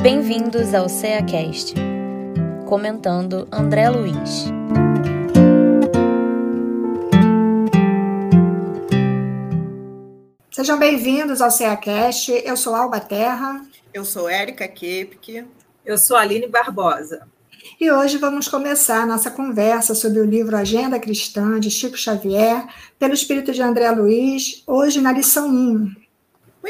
Bem-vindos ao CeaCast. Comentando André Luiz. Sejam bem-vindos ao CeaCast. Eu sou Alba Terra. Eu sou Érica Kepke. Eu sou Aline Barbosa. E hoje vamos começar a nossa conversa sobre o livro Agenda Cristã, de Chico Xavier, pelo espírito de André Luiz, hoje na lição 1.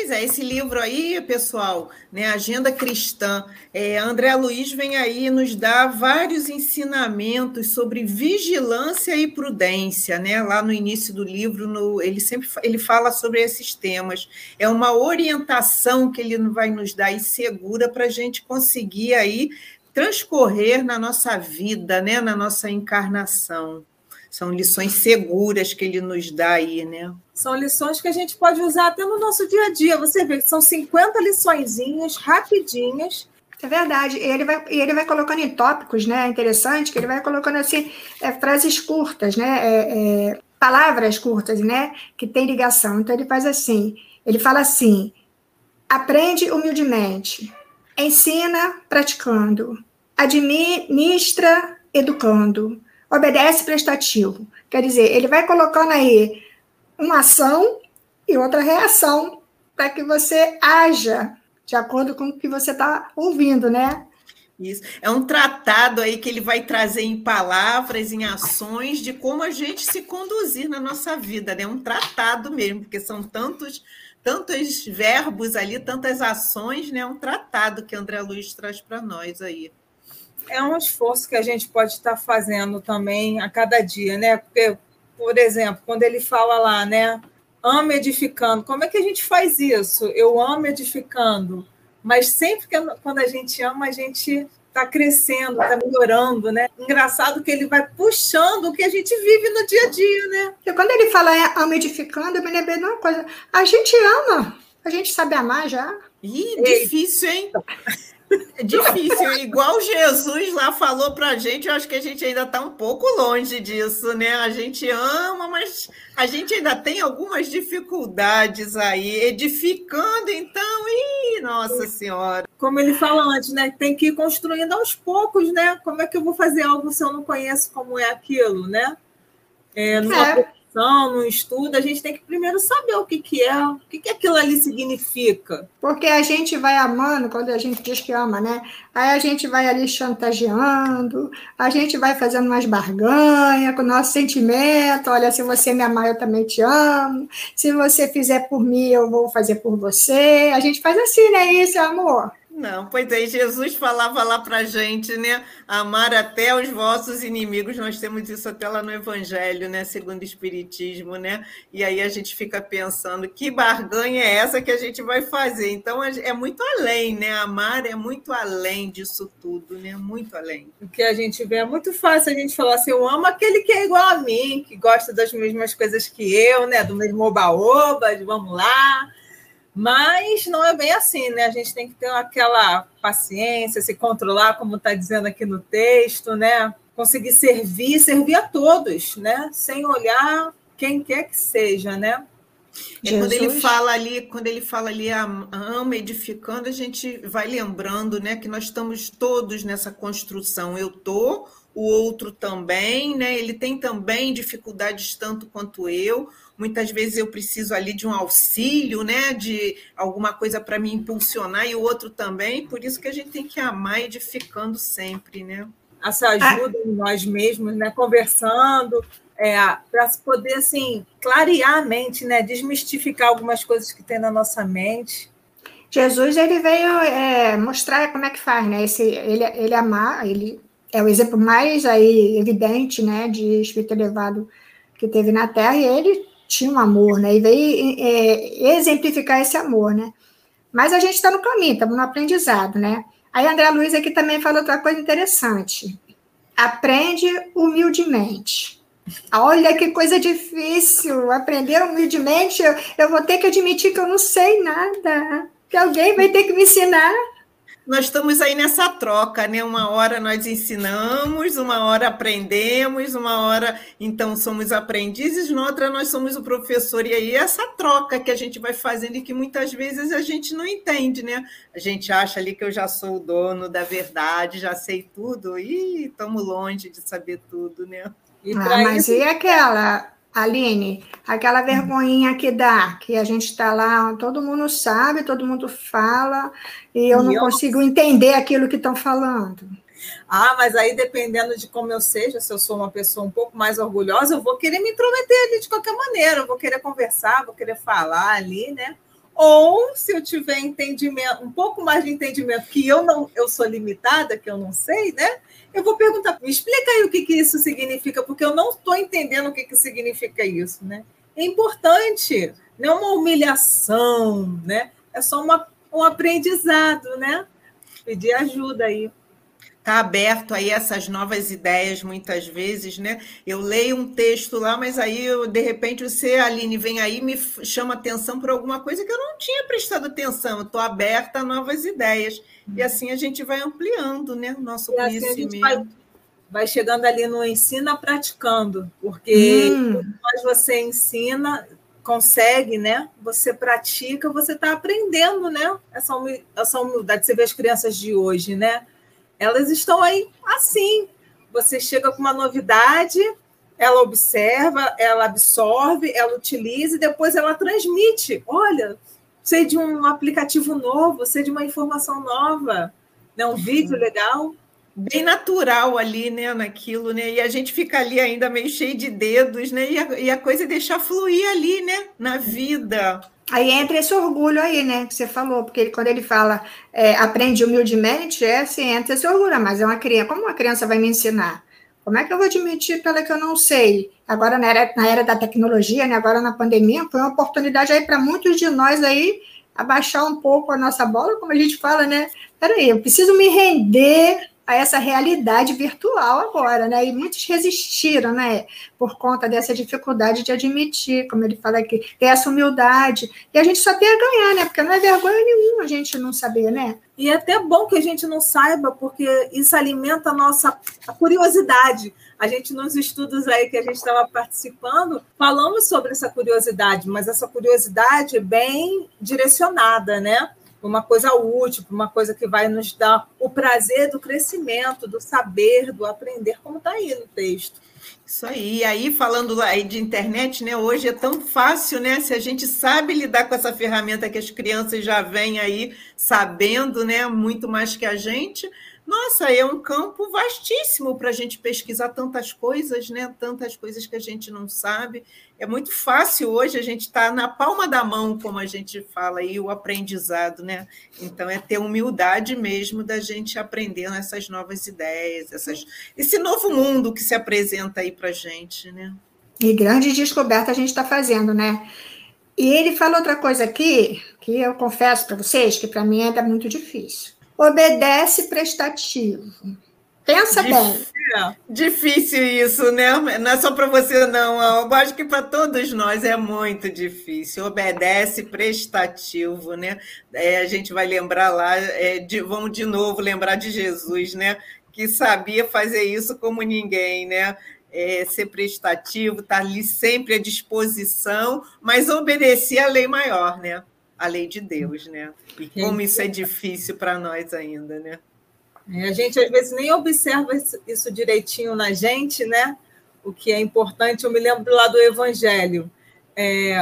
Pois é, esse livro aí, pessoal, né, Agenda Cristã, é, André Luiz vem aí nos dar vários ensinamentos sobre vigilância e prudência, né? Lá no início do livro, no, ele sempre ele fala sobre esses temas. É uma orientação que ele vai nos dar e segura para a gente conseguir aí transcorrer na nossa vida, né, na nossa encarnação. São lições seguras que ele nos dá aí, né? São lições que a gente pode usar até no nosso dia a dia. Você vê que são 50 liçõezinhas rapidinhas. É verdade. E ele vai, ele vai colocando em tópicos, né? É interessante que ele vai colocando assim é, frases curtas, né? É, é, palavras curtas, né? Que tem ligação. Então ele faz assim. Ele fala assim: aprende humildemente, ensina praticando, administra educando, obedece prestativo. Quer dizer, ele vai colocando aí uma ação e outra reação para que você haja de acordo com o que você está ouvindo, né? Isso. É um tratado aí que ele vai trazer em palavras, em ações, de como a gente se conduzir na nossa vida, né? Um tratado mesmo, porque são tantos tantos verbos ali, tantas ações, né? Um tratado que André Luiz traz para nós aí é um esforço que a gente pode estar fazendo também a cada dia, né? Porque, por exemplo, quando ele fala lá, né? Amo edificando. Como é que a gente faz isso? Eu amo edificando. Mas sempre que quando a gente ama, a gente está crescendo, está melhorando, né? Engraçado que ele vai puxando o que a gente vive no dia a dia, né? E quando ele fala é, ama edificando, eu me lembrei de uma coisa. A gente ama, a gente sabe amar já. Ih, difícil, hein? É difícil, igual Jesus lá falou para a gente, eu acho que a gente ainda está um pouco longe disso, né? A gente ama, mas a gente ainda tem algumas dificuldades aí, edificando, então, ih, nossa senhora. Como ele fala antes, né? Tem que ir construindo aos poucos, né? Como é que eu vou fazer algo se eu não conheço como é aquilo, né? É, é formação, no estudo, a gente tem que primeiro saber o que, que é, o que, que aquilo ali significa. Porque a gente vai amando, quando a gente diz que ama, né? Aí a gente vai ali chantageando, a gente vai fazendo umas barganhas com o nosso sentimento. Olha, se você me amar, eu também te amo. Se você fizer por mim, eu vou fazer por você. A gente faz assim, né? Isso, amor. Não, pois é, Jesus falava lá para gente, né? Amar até os vossos inimigos, nós temos isso até lá no Evangelho, né? Segundo o Espiritismo, né? E aí a gente fica pensando, que barganha é essa que a gente vai fazer? Então é muito além, né? Amar é muito além disso tudo, né? Muito além. O que a gente vê é muito fácil a gente falar assim, eu amo aquele que é igual a mim, que gosta das mesmas coisas que eu, né? Do mesmo oba-oba, vamos lá mas não é bem assim, né? A gente tem que ter aquela paciência, se controlar, como está dizendo aqui no texto, né? Conseguir servir, servir a todos, né? Sem olhar quem quer que seja, né? E quando ele fala ali, quando ele fala ali ama edificando, a gente vai lembrando, né, que nós estamos todos nessa construção. Eu tô, o outro também, né? Ele tem também dificuldades tanto quanto eu muitas vezes eu preciso ali de um auxílio, né, de alguma coisa para me impulsionar e o outro também, por isso que a gente tem que amar edificando sempre, né? Essa ajuda ah. em nós mesmos, né, conversando, é, para poder assim clarear a mente, né, desmistificar algumas coisas que tem na nossa mente. Jesus ele veio é, mostrar como é que faz, né? Esse, ele, ele amar, ele é o exemplo mais aí evidente, né, de espírito elevado que teve na Terra, e ele tinha um amor, né? E veio é, exemplificar esse amor, né? Mas a gente está no caminho, estamos no aprendizado, né? Aí André Luiz aqui também falou outra coisa interessante. Aprende humildemente. Olha que coisa difícil. Aprender humildemente, eu, eu vou ter que admitir que eu não sei nada. Que alguém vai ter que me ensinar. Nós estamos aí nessa troca, né? Uma hora nós ensinamos, uma hora aprendemos, uma hora então somos aprendizes, na outra nós somos o professor. E aí essa troca que a gente vai fazendo e que muitas vezes a gente não entende, né? A gente acha ali que eu já sou o dono da verdade, já sei tudo, e estamos longe de saber tudo, né? Ah, mas isso... e aquela Aline, aquela vergonhinha que dá, que a gente está lá, todo mundo sabe, todo mundo fala, e eu e não eu... consigo entender aquilo que estão falando. Ah, mas aí dependendo de como eu seja, se eu sou uma pessoa um pouco mais orgulhosa, eu vou querer me intrometer ali de qualquer maneira, eu vou querer conversar, vou querer falar ali, né? Ou se eu tiver entendimento, um pouco mais de entendimento que eu não, eu sou limitada, que eu não sei, né? eu vou perguntar, me explica aí o que, que isso significa, porque eu não estou entendendo o que, que significa isso, né? É importante, não é uma humilhação, né? É só uma, um aprendizado, né? Pedir ajuda aí está aberto aí essas novas ideias muitas vezes, né? Eu leio um texto lá, mas aí eu, de repente você, Aline, vem aí e me chama atenção por alguma coisa que eu não tinha prestado atenção. Eu estou aberta a novas ideias. E assim a gente vai ampliando né, o nosso e conhecimento. Assim vai, vai, chegando ali no ensina praticando, porque hum. mais você ensina, consegue, né? Você pratica, você está aprendendo, né? Essa, essa humildade. Você vê as crianças de hoje, né? Elas estão aí assim. Você chega com uma novidade, ela observa, ela absorve, ela utiliza e depois ela transmite. Olha, sei de um aplicativo novo, sei de uma informação nova, né? um vídeo legal. Bem natural ali, né, naquilo, né? E a gente fica ali ainda meio cheio de dedos, né? E a, e a coisa é deixar fluir ali, né, na vida. Aí entra esse orgulho aí, né, que você falou, porque ele, quando ele fala é, aprende humildemente, é assim, entra esse orgulho, mas é uma criança, como uma criança vai me ensinar? Como é que eu vou admitir pela que eu não sei? Agora, na era, na era da tecnologia, né, agora na pandemia, foi uma oportunidade aí para muitos de nós aí abaixar um pouco a nossa bola, como a gente fala, né? Peraí, eu preciso me render a essa realidade virtual agora, né? E muitos resistiram, né? Por conta dessa dificuldade de admitir, como ele fala aqui, ter essa humildade. E a gente só tem a ganhar, né? Porque não é vergonha nenhuma a gente não saber, né? E é até bom que a gente não saiba, porque isso alimenta a nossa curiosidade. A gente, nos estudos aí que a gente estava participando, falamos sobre essa curiosidade, mas essa curiosidade é bem direcionada, né? Uma coisa útil, uma coisa que vai nos dar o prazer do crescimento, do saber, do aprender, como está aí no texto. Isso aí. E aí, falando aí de internet, né? Hoje é tão fácil, né? Se a gente sabe lidar com essa ferramenta que as crianças já vêm aí sabendo, né? Muito mais que a gente, nossa, é um campo vastíssimo para a gente pesquisar tantas coisas, né? Tantas coisas que a gente não sabe. É muito fácil hoje a gente estar tá na palma da mão, como a gente fala aí, o aprendizado, né? Então é ter humildade mesmo da gente aprendendo essas novas ideias, essas, esse novo mundo que se apresenta aí para a gente, né? E grande descoberta a gente está fazendo, né? E ele fala outra coisa aqui, que eu confesso para vocês que para mim ainda é muito difícil obedece prestativo. Pensa bem. Difícil isso, né? Não é só para você, não. Eu acho que para todos nós é muito difícil. Obedece prestativo, né? É, a gente vai lembrar lá, é, de, vamos de novo lembrar de Jesus, né? Que sabia fazer isso como ninguém, né? É, ser prestativo, estar tá ali sempre à disposição, mas obedecer a lei maior, né? A lei de Deus, né? E como isso é difícil para nós ainda, né? É, a gente às vezes nem observa isso direitinho na gente, né? O que é importante, eu me lembro lá do Evangelho, é,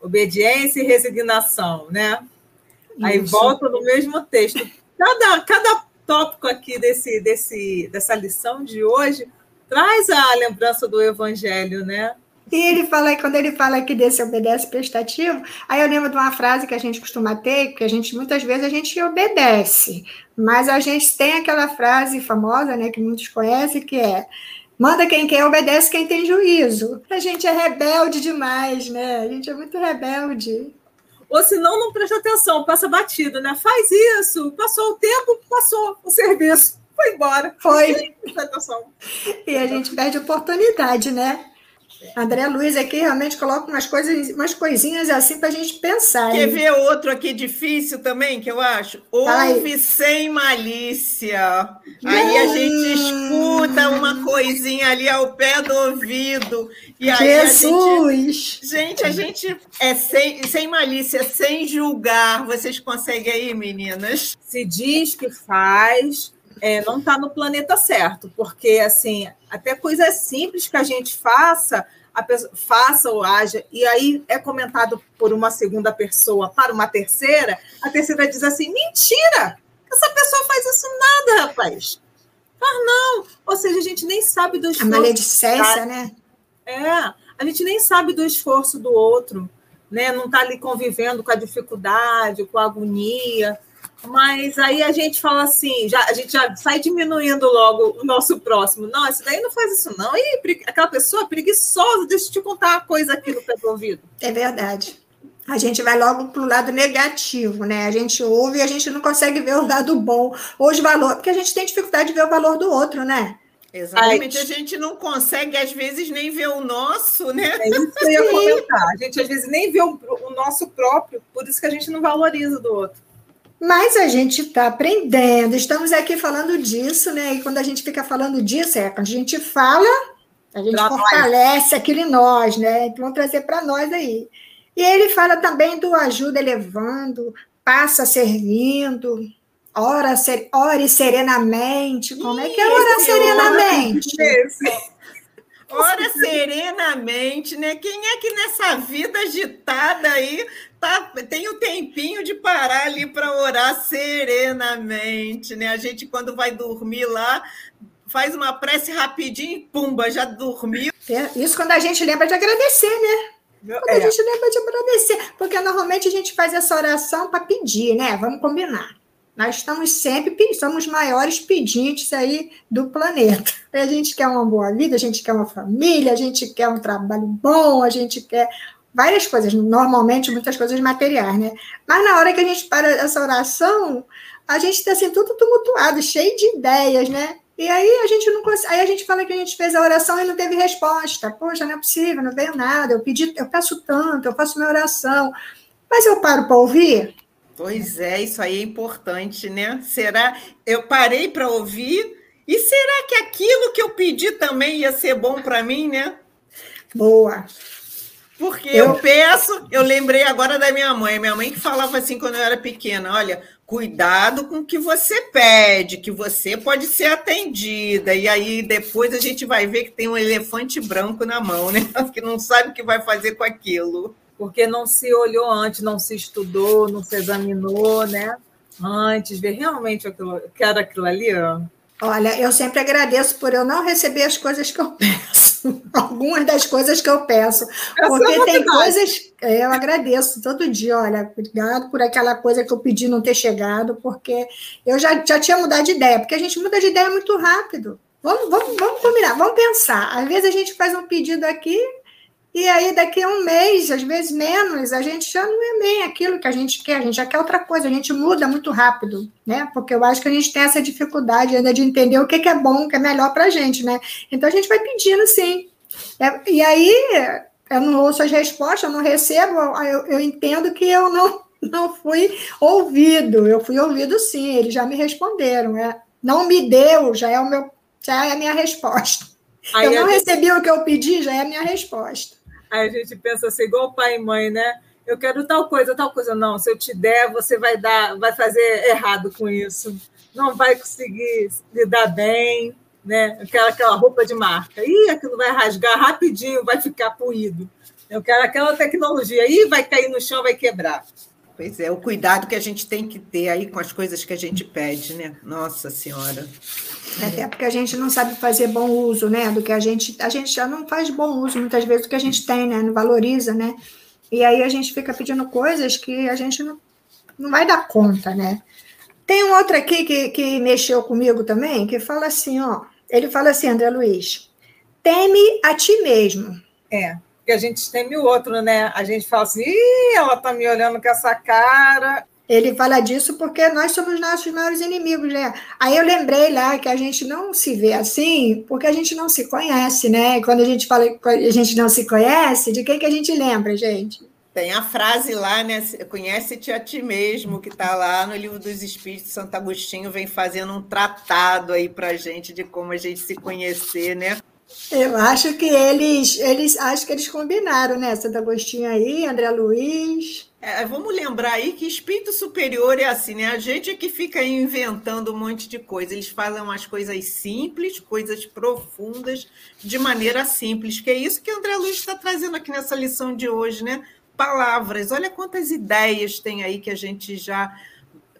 obediência e resignação, né? Isso. Aí volta no mesmo texto. Cada, cada tópico aqui desse, desse, dessa lição de hoje traz a lembrança do Evangelho, né? E ele fala, quando ele fala que desse obedece prestativo, aí eu lembro de uma frase que a gente costuma ter, que a gente muitas vezes a gente obedece, mas a gente tem aquela frase famosa, né, que muitos conhecem, que é manda quem quer, obedece quem tem juízo. A gente é rebelde demais, né? A gente é muito rebelde. Ou senão não presta atenção, passa batido, né? Faz isso, passou o tempo, passou o serviço, foi embora. Foi. E a gente perde oportunidade, né? André Luiz aqui realmente coloca umas coisas, umas coisinhas assim para a gente pensar. Quer hein? ver outro aqui difícil também, que eu acho? Ouve sem malícia. Aí a gente escuta uma coisinha ali ao pé do ouvido. E aí Jesus! A gente, gente, a gente é sem, sem malícia, sem julgar. Vocês conseguem aí, meninas? Se diz que faz, é, não está no planeta certo, porque assim, até coisas simples que a gente faça, a pessoa, faça ou haja, e aí é comentado por uma segunda pessoa para uma terceira, a terceira diz assim: mentira! Essa pessoa faz isso nada, rapaz. Faz não. Ou seja, a gente nem sabe do esforço. A maledicência, né? É, a gente nem sabe do esforço do outro, né? Não está ali convivendo com a dificuldade, com a agonia. Mas aí a gente fala assim, já, a gente já sai diminuindo logo o nosso próximo. Não, esse daí não faz isso, não. E aquela pessoa preguiçosa, deixa eu te contar uma coisa aqui no pé do ouvido. É verdade. A gente vai logo para o lado negativo, né? A gente ouve e a gente não consegue ver o lado bom, ou os valores, porque a gente tem dificuldade de ver o valor do outro, né? Exatamente, a gente não consegue, às vezes, nem ver o nosso, né? É isso que eu ia comentar. A gente, às vezes, nem vê o, o nosso próprio, por isso que a gente não valoriza do outro. Mas a gente está aprendendo, estamos aqui falando disso, né? E quando a gente fica falando disso, é quando a gente fala, a gente pra fortalece nós. aquilo em nós, né? Então vamos trazer para nós aí. E ele fala também do ajuda elevando, passa servindo, ora, ser, ore serenamente. Como é que é orar serenamente? Isso. Ora serenamente, né? Quem é que nessa vida agitada aí tá, tem o um tempinho de parar ali para orar serenamente, né? A gente, quando vai dormir lá, faz uma prece rapidinho e pumba, já dormiu. É, isso quando a gente lembra de agradecer, né? Quando é. a gente lembra de agradecer, porque normalmente a gente faz essa oração para pedir, né? Vamos combinar. Nós estamos sempre, somos maiores pedintes aí do planeta. A gente quer uma boa vida, a gente quer uma família, a gente quer um trabalho bom, a gente quer várias coisas, normalmente muitas coisas materiais, né? Mas na hora que a gente para essa oração, a gente está assim tudo tumultuado, cheio de ideias, né? E aí a gente não consegue, aí a gente fala que a gente fez a oração e não teve resposta. Poxa, não é possível, não veio nada. Eu pedi, eu peço tanto, eu faço minha oração, mas eu paro para ouvir. Pois é, isso aí é importante, né? Será? Eu parei para ouvir. E será que aquilo que eu pedi também ia ser bom para mim, né? Boa. Porque eu... eu peço, eu lembrei agora da minha mãe, minha mãe que falava assim quando eu era pequena: olha, cuidado com o que você pede, que você pode ser atendida. E aí depois a gente vai ver que tem um elefante branco na mão, né? Que não sabe o que vai fazer com aquilo porque não se olhou antes, não se estudou, não se examinou, né? Antes, ver realmente aquilo, que era aquilo ali, ó. Olha, eu sempre agradeço por eu não receber as coisas que eu peço. Algumas das coisas que eu peço. Porque é tem coisas. É, eu agradeço todo dia. Olha, obrigado por aquela coisa que eu pedi não ter chegado, porque eu já, já tinha mudado de ideia, porque a gente muda de ideia muito rápido. Vamos, vamos, vamos combinar, vamos pensar. Às vezes a gente faz um pedido aqui, e aí, daqui a um mês, às vezes menos, a gente já não é bem aquilo que a gente quer, a gente já quer outra coisa, a gente muda muito rápido, né? Porque eu acho que a gente tem essa dificuldade ainda de entender o que, que é bom, o que é melhor para a gente, né? Então a gente vai pedindo sim. É, e aí, eu não ouço as respostas, eu não recebo, eu, eu entendo que eu não, não fui ouvido. Eu fui ouvido sim, eles já me responderam. É, não me deu, já é o meu, já é a minha resposta. Aí eu não recebi o que eu pedi, já é a minha resposta. Aí a gente pensa assim, igual pai e mãe, né? Eu quero tal coisa, tal coisa. Não, se eu te der, você vai dar, vai fazer errado com isso. Não vai conseguir lidar bem, né? Eu quero aquela roupa de marca. Ih, aquilo vai rasgar rapidinho, vai ficar puído. Eu quero aquela tecnologia. Ih, vai cair no chão, vai quebrar. Pois é, o cuidado que a gente tem que ter aí com as coisas que a gente pede, né? Nossa Senhora. Até porque a gente não sabe fazer bom uso, né? Do que a gente. A gente já não faz bom uso muitas vezes do que a gente tem, né? Não valoriza, né? E aí a gente fica pedindo coisas que a gente não, não vai dar conta, né? Tem um outro aqui que, que mexeu comigo também, que fala assim, ó. Ele fala assim, André Luiz, teme a ti mesmo. É porque a gente teme o outro, né? A gente fala assim, Ih, ela tá me olhando com essa cara. Ele fala disso porque nós somos nossos maiores inimigos, né? Aí eu lembrei lá que a gente não se vê assim porque a gente não se conhece, né? Quando a gente fala que a gente não se conhece, de quem que a gente lembra, gente? Tem a frase lá, né? Conhece-te a ti mesmo, que está lá no livro dos Espíritos. Santo Agostinho vem fazendo um tratado aí para gente de como a gente se conhecer, né? Eu acho que eles, eles acho que eles combinaram, né? Santo Agostinho aí, André Luiz. É, vamos lembrar aí que espírito superior é assim, né? A gente é que fica inventando um monte de coisa. Eles falam as coisas simples, coisas profundas, de maneira simples, que é isso que André Luiz está trazendo aqui nessa lição de hoje, né? Palavras. Olha quantas ideias tem aí que a gente já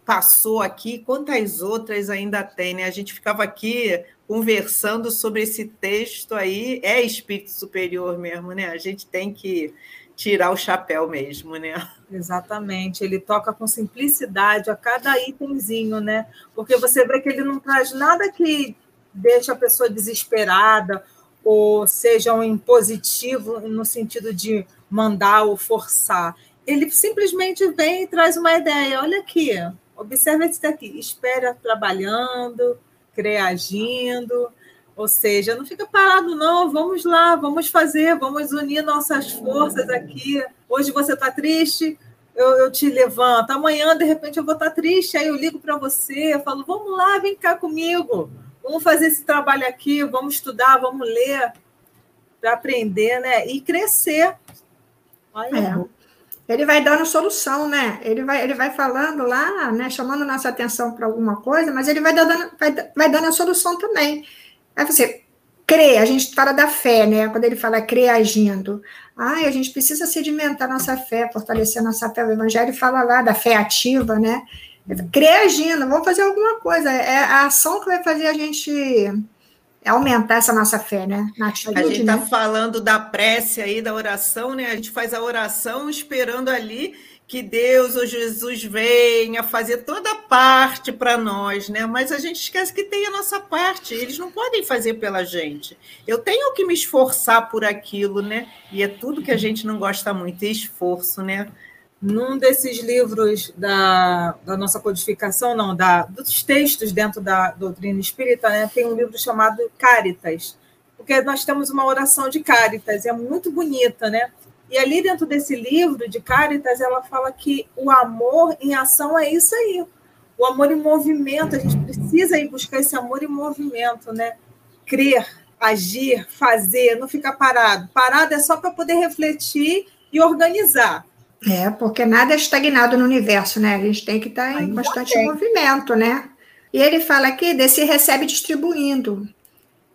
passou aqui, quantas outras ainda tem, né? A gente ficava aqui conversando sobre esse texto aí, é espírito superior mesmo, né? A gente tem que tirar o chapéu mesmo, né? Exatamente, ele toca com simplicidade a cada itemzinho, né? Porque você vê que ele não traz nada que deixe a pessoa desesperada ou seja um impositivo no sentido de mandar ou forçar. Ele simplesmente vem e traz uma ideia. Olha aqui, observa isso daqui. Espera trabalhando, agindo, ou seja, não fica parado, não. Vamos lá, vamos fazer, vamos unir nossas forças aqui. Hoje você está triste, eu, eu, te levanto. Amanhã, de repente, eu vou estar tá triste, aí eu ligo para você, eu falo: vamos lá, vem cá comigo, vamos fazer esse trabalho aqui, vamos estudar, vamos ler, para aprender, né? E crescer. Olha, é ele vai dando solução, né? Ele vai, ele vai falando lá, né? Chamando nossa atenção para alguma coisa, mas ele vai dando, vai, vai dando a solução também. Aí você crê, a gente fala da fé, né? Quando ele fala crê agindo. Ai, a gente precisa sedimentar nossa fé, fortalecer nossa fé. O Evangelho fala lá da fé ativa, né? Crê agindo, vamos fazer alguma coisa. É a ação que vai fazer a gente é aumentar essa nossa fé, né? Na atitude, a gente está né? falando da prece aí, da oração, né? A gente faz a oração esperando ali que Deus ou Jesus venha fazer toda a parte para nós, né? Mas a gente esquece que tem a nossa parte, eles não podem fazer pela gente. Eu tenho que me esforçar por aquilo, né? E é tudo que a gente não gosta muito, é esforço, né? Num desses livros da, da nossa codificação, não, da, dos textos dentro da doutrina espírita, né, tem um livro chamado Caritas, porque nós temos uma oração de Caritas, é muito bonita, né? E ali dentro desse livro de Caritas, ela fala que o amor em ação é isso aí. O amor em movimento, a gente precisa ir buscar esse amor em movimento, né? Crer, agir, fazer, não ficar parado. Parado é só para poder refletir e organizar. É, porque nada é estagnado no universo, né? A gente tem que estar tá em constante movimento, né? E ele fala aqui desse recebe distribuindo.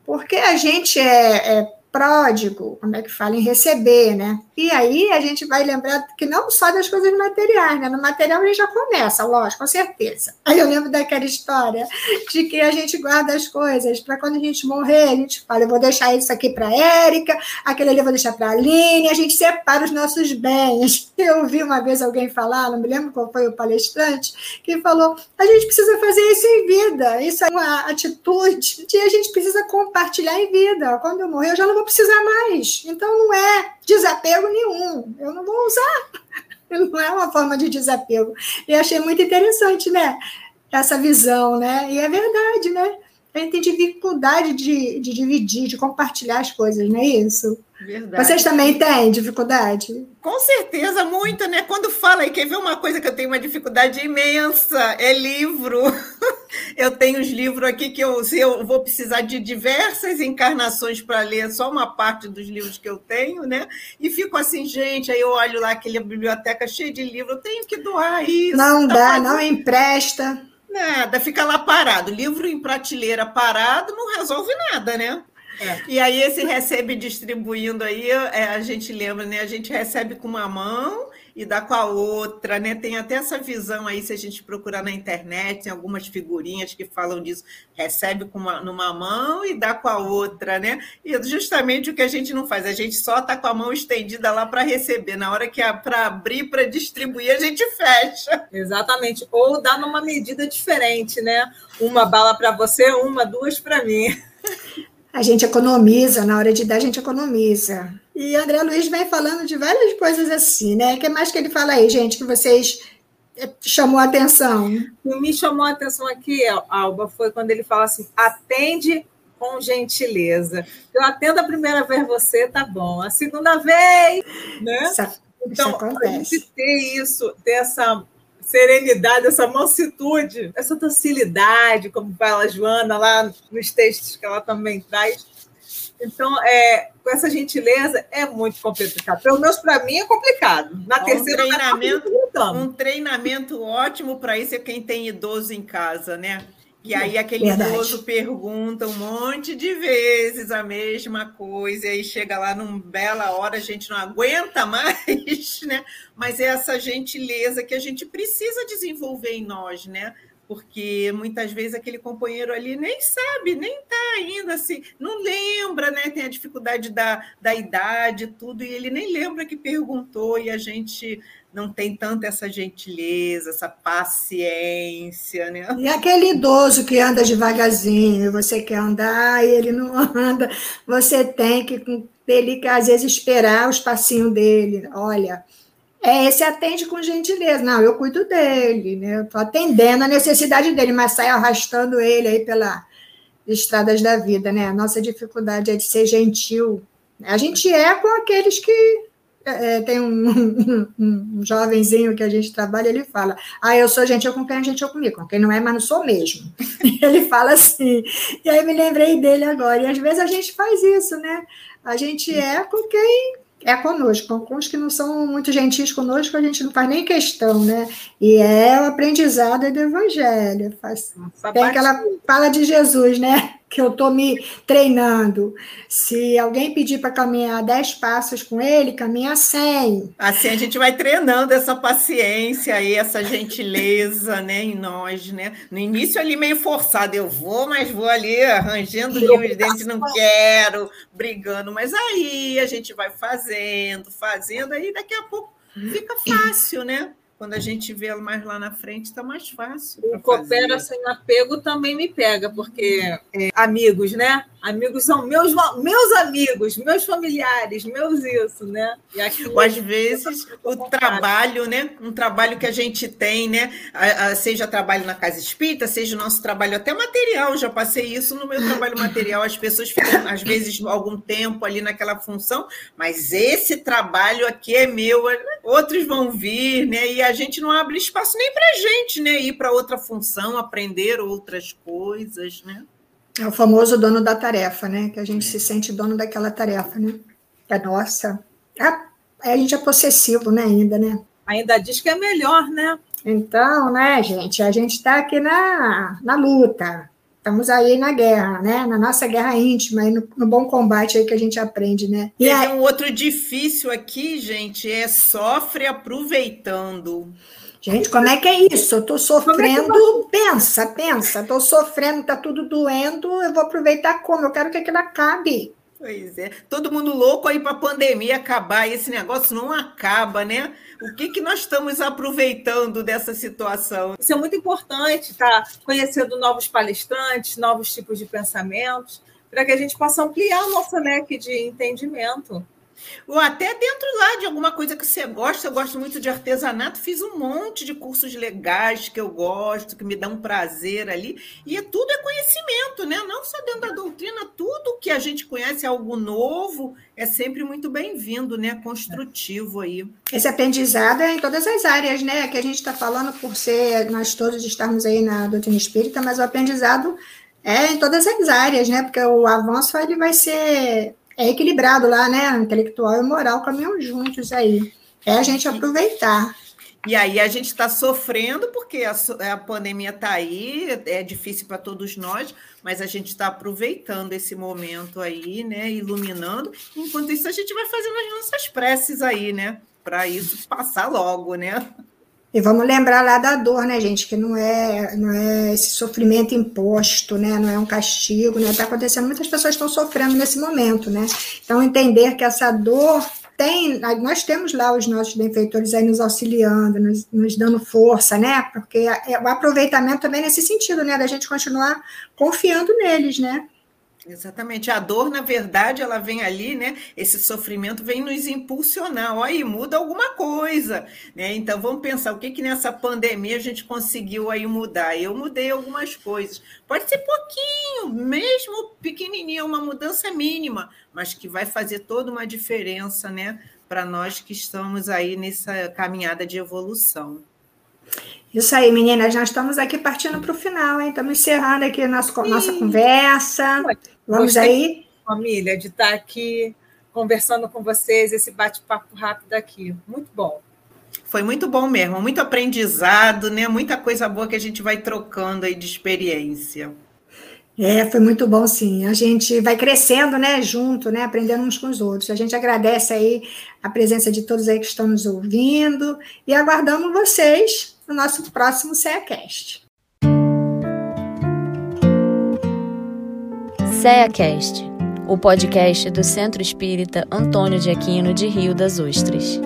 Porque a gente é, é pródigo, como é que fala, em receber, né? E aí a gente vai lembrar que não só das coisas materiais, né? No material a gente já começa, lógico, com certeza. Aí eu lembro daquela história de que a gente guarda as coisas para quando a gente morrer, a gente fala, eu vou deixar isso aqui para Érica, aquele ali eu vou deixar para a Aline, a gente separa os nossos bens. Eu ouvi uma vez alguém falar, não me lembro qual foi o palestrante, que falou: a gente precisa fazer isso em vida, isso é uma atitude que a gente precisa compartilhar em vida. Quando eu morrer, eu já não vou precisar mais. Então não é desapego nenhum. Eu não vou usar. Não é uma forma de desapego. E achei muito interessante, né? Essa visão, né? E é verdade, né? A gente tem dificuldade de, de dividir, de compartilhar as coisas, não é isso? Verdade. Vocês também têm dificuldade? Com certeza, muito, né? Quando fala aí, quer ver uma coisa que eu tenho uma dificuldade imensa? É livro. Eu tenho os livros aqui que eu, eu vou precisar de diversas encarnações para ler só uma parte dos livros que eu tenho, né? E fico assim, gente, aí eu olho lá aquela biblioteca cheia de livros, eu tenho que doar isso. Não tá dá, fazendo... não empresta. Nada, fica lá parado. Livro em prateleira parado não resolve nada, né? É. E aí, esse recebe distribuindo aí, é, a gente lembra, né? A gente recebe com uma mão e dá com a outra, né? Tem até essa visão aí, se a gente procurar na internet, tem algumas figurinhas que falam disso, recebe com uma, numa mão e dá com a outra, né? E é justamente o que a gente não faz, a gente só tá com a mão estendida lá para receber, na hora que é para abrir, para distribuir, a gente fecha. Exatamente, ou dá numa medida diferente, né? Uma bala para você, uma, duas para mim. A gente economiza, na hora de dar, a gente economiza. E André Luiz vem falando de várias coisas assim, né? O que mais que ele fala aí, gente, que vocês chamou a atenção? O que me chamou a atenção aqui, Alba, foi quando ele fala assim: atende com gentileza. Eu atendo a primeira vez você, tá bom. A segunda vez, né? Isso, então, isso a gente ter isso, ter essa serenidade, essa mansitude, essa docilidade, como fala a Joana lá nos textos que ela também traz. Então, é, com essa gentileza é muito complicado. Pelo menos para mim é complicado. Na um terceira treinamento, um treinamento ótimo para isso é quem tem idoso em casa, né? E aí aquele Verdade. idoso pergunta um monte de vezes a mesma coisa, e aí chega lá numa bela hora, a gente não aguenta mais, né? Mas é essa gentileza que a gente precisa desenvolver em nós, né? Porque muitas vezes aquele companheiro ali nem sabe, nem está ainda assim, não lembra, né? Tem a dificuldade da, da idade, tudo, e ele nem lembra que perguntou, e a gente não tem tanta essa gentileza, essa paciência, né? E aquele idoso que anda devagarzinho, você quer andar e ele não anda, você tem que ele às vezes esperar os passinhos dele. Olha, é, esse atende com gentileza. Não, eu cuido dele, né? Eu estou atendendo a necessidade dele, mas sai arrastando ele aí pelas estradas da vida, né? A nossa dificuldade é de ser gentil. A gente é com aqueles que é, é, tem um, um, um, jovenzinho que a gente trabalha, ele fala: Ah, eu sou gentil com quem é gentil comigo, com quem não é, mas não sou mesmo. ele fala assim. E aí me lembrei dele agora. E às vezes a gente faz isso, né? A gente é com quem é conosco, com os que não são muito gentis conosco, a gente não faz nem questão, né? E é o aprendizado do Evangelho. Faz, tem aquela fala de Jesus, né? Que eu estou me treinando. Se alguém pedir para caminhar 10 passos com ele, caminha 100. Assim a gente vai treinando essa paciência e essa gentileza né, em nós. Né? No início ali meio forçado, eu vou, mas vou ali arranjando os dentes, não quero, brigando. Mas aí a gente vai fazendo, fazendo, aí daqui a pouco fica fácil, né? Quando a gente vê mais lá na frente, está mais fácil. O coopera sem apego também me pega, porque é, amigos, né? Amigos são meus, meus amigos, meus familiares, meus isso, né? E aqui, Ou às vezes o trabalho, né? Um trabalho que a gente tem, né? seja trabalho na casa espírita, seja o nosso trabalho até material. Já passei isso no meu trabalho material. As pessoas ficam, às vezes, algum tempo ali naquela função, mas esse trabalho aqui é meu, outros vão vir, né? E a gente não abre espaço nem para a gente, né? Ir para outra função, aprender outras coisas, né? É o famoso dono da tarefa, né? Que a gente se sente dono daquela tarefa, né? É nossa. É, a gente é possessivo, né? Ainda, né? Ainda diz que é melhor, né? Então, né, gente? A gente está aqui na, na luta. Estamos aí na guerra, né? Na nossa guerra íntima, no, no bom combate aí que a gente aprende, né? E aí... um outro difícil aqui, gente, é sofre aproveitando. Gente, como é que é isso? Eu estou é sofrendo, pensa, pensa, estou sofrendo, está tudo doendo, eu vou aproveitar como? Eu quero que aquilo acabe. Pois é, todo mundo louco aí para a pandemia acabar, esse negócio não acaba, né? O que, que nós estamos aproveitando dessa situação? Isso é muito importante, tá? Conhecendo novos palestrantes, novos tipos de pensamentos, para que a gente possa ampliar o nosso leque de entendimento. Ou até dentro lá de alguma coisa que você gosta, eu gosto muito de artesanato, fiz um monte de cursos legais que eu gosto, que me dão prazer ali, e é, tudo é conhecimento, né? Não só dentro da doutrina, tudo que a gente conhece, algo novo, é sempre muito bem-vindo, né? Construtivo aí. Esse aprendizado é em todas as áreas, né? Que a gente está falando por ser, nós todos estamos aí na doutrina espírita, mas o aprendizado é em todas as áreas, né? Porque o avanço ele vai ser é equilibrado lá, né? Intelectual e moral caminham juntos aí. É a gente aproveitar. E aí a gente está sofrendo porque a, a pandemia está aí, é difícil para todos nós, mas a gente está aproveitando esse momento aí, né? Iluminando. Enquanto isso, a gente vai fazendo as nossas preces aí, né? Para isso passar logo, né? E vamos lembrar lá da dor, né, gente? Que não é, não é esse sofrimento imposto, né? Não é um castigo, né? Está acontecendo, muitas pessoas estão sofrendo nesse momento, né? Então, entender que essa dor tem, nós temos lá os nossos benfeitores aí nos auxiliando, nos, nos dando força, né? Porque é, o aproveitamento também é nesse sentido, né? Da gente continuar confiando neles, né? Exatamente. A dor, na verdade, ela vem ali, né? Esse sofrimento vem nos impulsionar. Olha, aí, muda alguma coisa, né? Então vamos pensar o que que nessa pandemia a gente conseguiu aí mudar. Eu mudei algumas coisas. Pode ser pouquinho, mesmo pequenininho, uma mudança mínima, mas que vai fazer toda uma diferença, né? Para nós que estamos aí nessa caminhada de evolução. Isso aí, meninas, nós estamos aqui partindo para o final, hein? Estamos encerrando aqui a nossa, nossa conversa. Vamos Gostei, aí? Família, de estar aqui conversando com vocês, esse bate-papo rápido aqui. Muito bom. Foi muito bom mesmo, muito aprendizado, né? Muita coisa boa que a gente vai trocando aí de experiência. É, foi muito bom, sim. A gente vai crescendo, né, junto, né, aprendendo uns com os outros. A gente agradece aí a presença de todos aí que estão nos ouvindo e aguardamos vocês no nosso próximo CEACast. CEACast, o podcast do Centro Espírita Antônio de Aquino de Rio das Ostras.